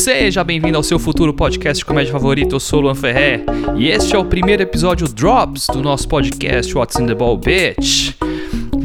Seja bem-vindo ao seu futuro podcast de comédia favorito, eu sou Luan Ferré e este é o primeiro episódio Drops do nosso podcast What's in the Ball Bitch.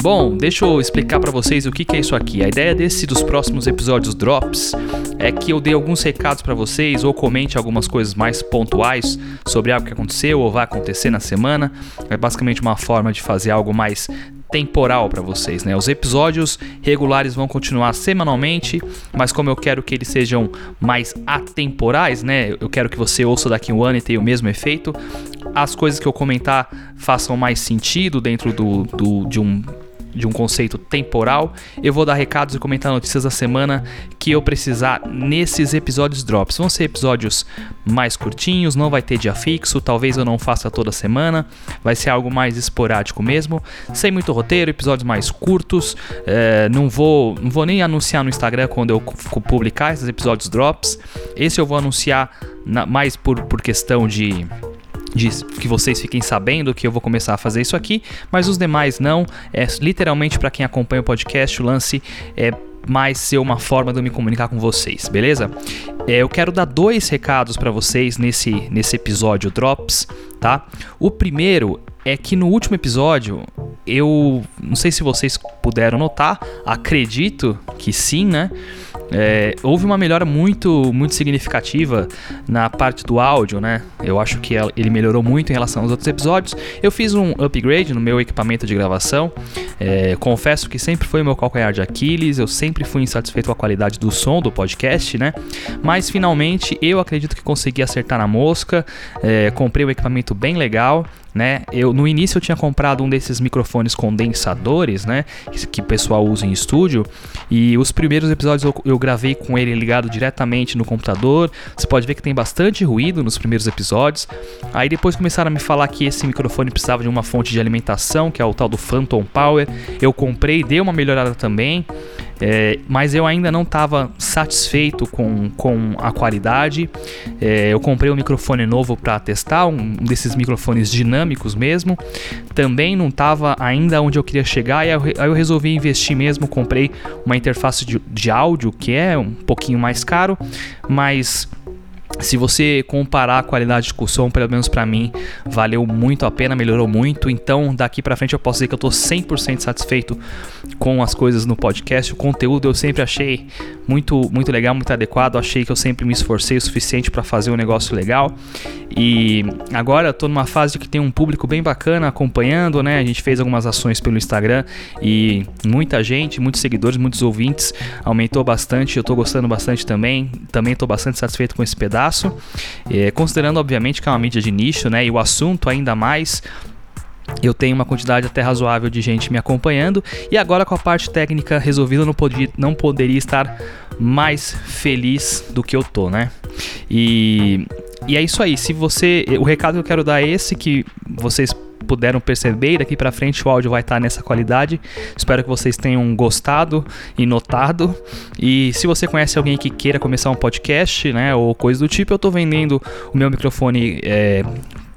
Bom, deixa eu explicar para vocês o que, que é isso aqui. A ideia desse dos próximos episódios Drops é que eu dê alguns recados para vocês ou comente algumas coisas mais pontuais sobre algo que aconteceu ou vai acontecer na semana. É basicamente uma forma de fazer algo mais temporal para vocês, né? Os episódios regulares vão continuar semanalmente, mas como eu quero que eles sejam mais atemporais, né? Eu quero que você ouça daqui um ano e tenha o mesmo efeito. As coisas que eu comentar façam mais sentido dentro do, do de um de um conceito temporal. Eu vou dar recados e comentar notícias da semana que eu precisar nesses episódios drops. Vão ser episódios mais curtinhos, não vai ter dia fixo, talvez eu não faça toda semana, vai ser algo mais esporádico mesmo, sem muito roteiro, episódios mais curtos. É, não, vou, não vou nem anunciar no Instagram quando eu publicar esses episódios drops. Esse eu vou anunciar na, mais por, por questão de de que vocês fiquem sabendo que eu vou começar a fazer isso aqui, mas os demais não. É literalmente para quem acompanha o podcast, o lance é mais ser uma forma de eu me comunicar com vocês, beleza? É, eu quero dar dois recados para vocês nesse, nesse episódio Drops, tá? O primeiro é que no último episódio eu não sei se vocês puderam notar, acredito que sim, né? É, houve uma melhora muito, muito significativa na parte do áudio, né? Eu acho que ele melhorou muito em relação aos outros episódios. Eu fiz um upgrade no meu equipamento de gravação. É, confesso que sempre foi o meu calcanhar de Aquiles. Eu sempre fui insatisfeito com a qualidade do som do podcast, né? Mas finalmente eu acredito que consegui acertar na mosca. É, comprei um equipamento bem legal né? Eu no início eu tinha comprado um desses microfones condensadores, né? Que, o pessoal usa em estúdio. E os primeiros episódios eu, eu, gravei com ele ligado diretamente no computador. Você pode ver que tem bastante ruído nos primeiros episódios. Aí depois começaram a me falar que esse microfone precisava de uma fonte de alimentação, que é o tal do Phantom Power. Eu comprei, deu uma melhorada também. É, mas eu ainda não estava satisfeito com, com a qualidade. É, eu comprei um microfone novo para testar, um desses microfones dinâmicos mesmo. Também não estava ainda onde eu queria chegar, e aí eu resolvi investir mesmo. Comprei uma interface de, de áudio que é um pouquinho mais caro, mas se você comparar a qualidade de som, pelo menos para mim, valeu muito a pena, melhorou muito. Então, daqui para frente eu posso dizer que eu tô 100% satisfeito com as coisas no podcast. O conteúdo eu sempre achei muito muito legal, muito adequado. Achei que eu sempre me esforcei o suficiente para fazer um negócio legal. E agora eu tô numa fase que tem um público bem bacana acompanhando, né? A gente fez algumas ações pelo Instagram e muita gente, muitos seguidores, muitos ouvintes, aumentou bastante. Eu tô gostando bastante também. Também tô bastante satisfeito com esse pedaço. É, considerando, obviamente, que é uma mídia de nicho, né? E o assunto ainda mais eu tenho uma quantidade até razoável de gente me acompanhando e agora com a parte técnica resolvida não, podia, não poderia estar mais feliz do que eu tô, né? E, e é isso aí. Se você, o recado que eu quero dar é esse que vocês puderam perceber, daqui para frente o áudio vai estar nessa qualidade. Espero que vocês tenham gostado e notado. E se você conhece alguém que queira começar um podcast, né, ou coisa do tipo, eu estou vendendo o meu microfone é,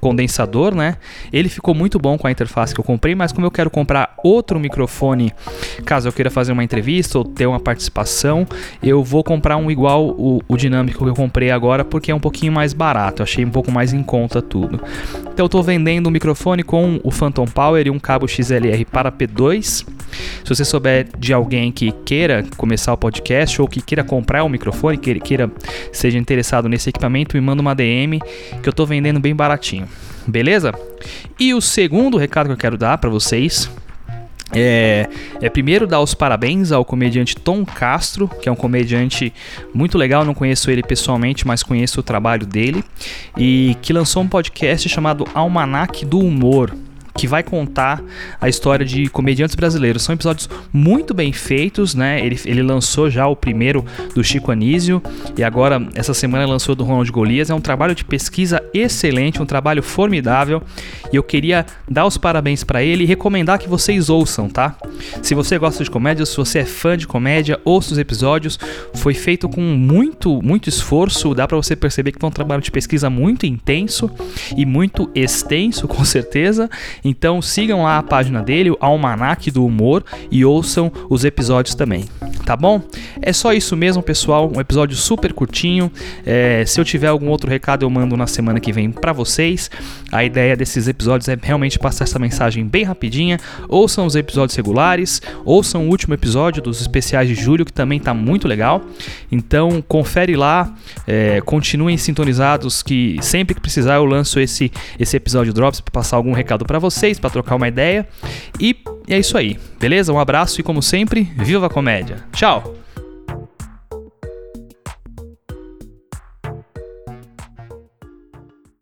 condensador, né? Ele ficou muito bom com a interface que eu comprei, mas como eu quero comprar outro microfone, caso eu queira fazer uma entrevista ou ter uma participação, eu vou comprar um igual o, o dinâmico que eu comprei agora, porque é um pouquinho mais barato, eu achei um pouco mais em conta tudo. Então eu estou vendendo um microfone com o Phantom Power e um cabo XLR para P2. Se você souber de alguém que queira começar o podcast ou que queira comprar um microfone, que queira seja interessado nesse equipamento, me manda uma DM que eu estou vendendo bem baratinho beleza? E o segundo recado que eu quero dar para vocês é, é, primeiro dar os parabéns ao comediante Tom Castro, que é um comediante muito legal, não conheço ele pessoalmente, mas conheço o trabalho dele, e que lançou um podcast chamado Almanac do Humor que vai contar a história de comediantes brasileiros. São episódios muito bem feitos, né? Ele, ele lançou já o primeiro do Chico Anísio e agora essa semana lançou do Ronald Golias. É um trabalho de pesquisa excelente, um trabalho formidável e eu queria dar os parabéns para ele e recomendar que vocês ouçam, tá? Se você gosta de comédia, se você é fã de comédia, ouça os episódios. Foi feito com muito, muito esforço. Dá para você perceber que foi um trabalho de pesquisa muito intenso e muito extenso, com certeza. Então sigam lá a página dele, o Almanac do Humor, e ouçam os episódios também. Tá bom? É só isso mesmo, pessoal. Um episódio super curtinho. É, se eu tiver algum outro recado, eu mando na semana que vem para vocês. A ideia desses episódios é realmente passar essa mensagem bem rapidinha. Ouçam os episódios regulares, ouçam o último episódio dos especiais de julho, que também tá muito legal. Então, confere lá, é, continuem sintonizados, que sempre que precisar eu lanço esse, esse episódio Drops para passar algum recado para vocês, para trocar uma ideia. E é isso aí, beleza? Um abraço e, como sempre, viva a comédia! Tchau!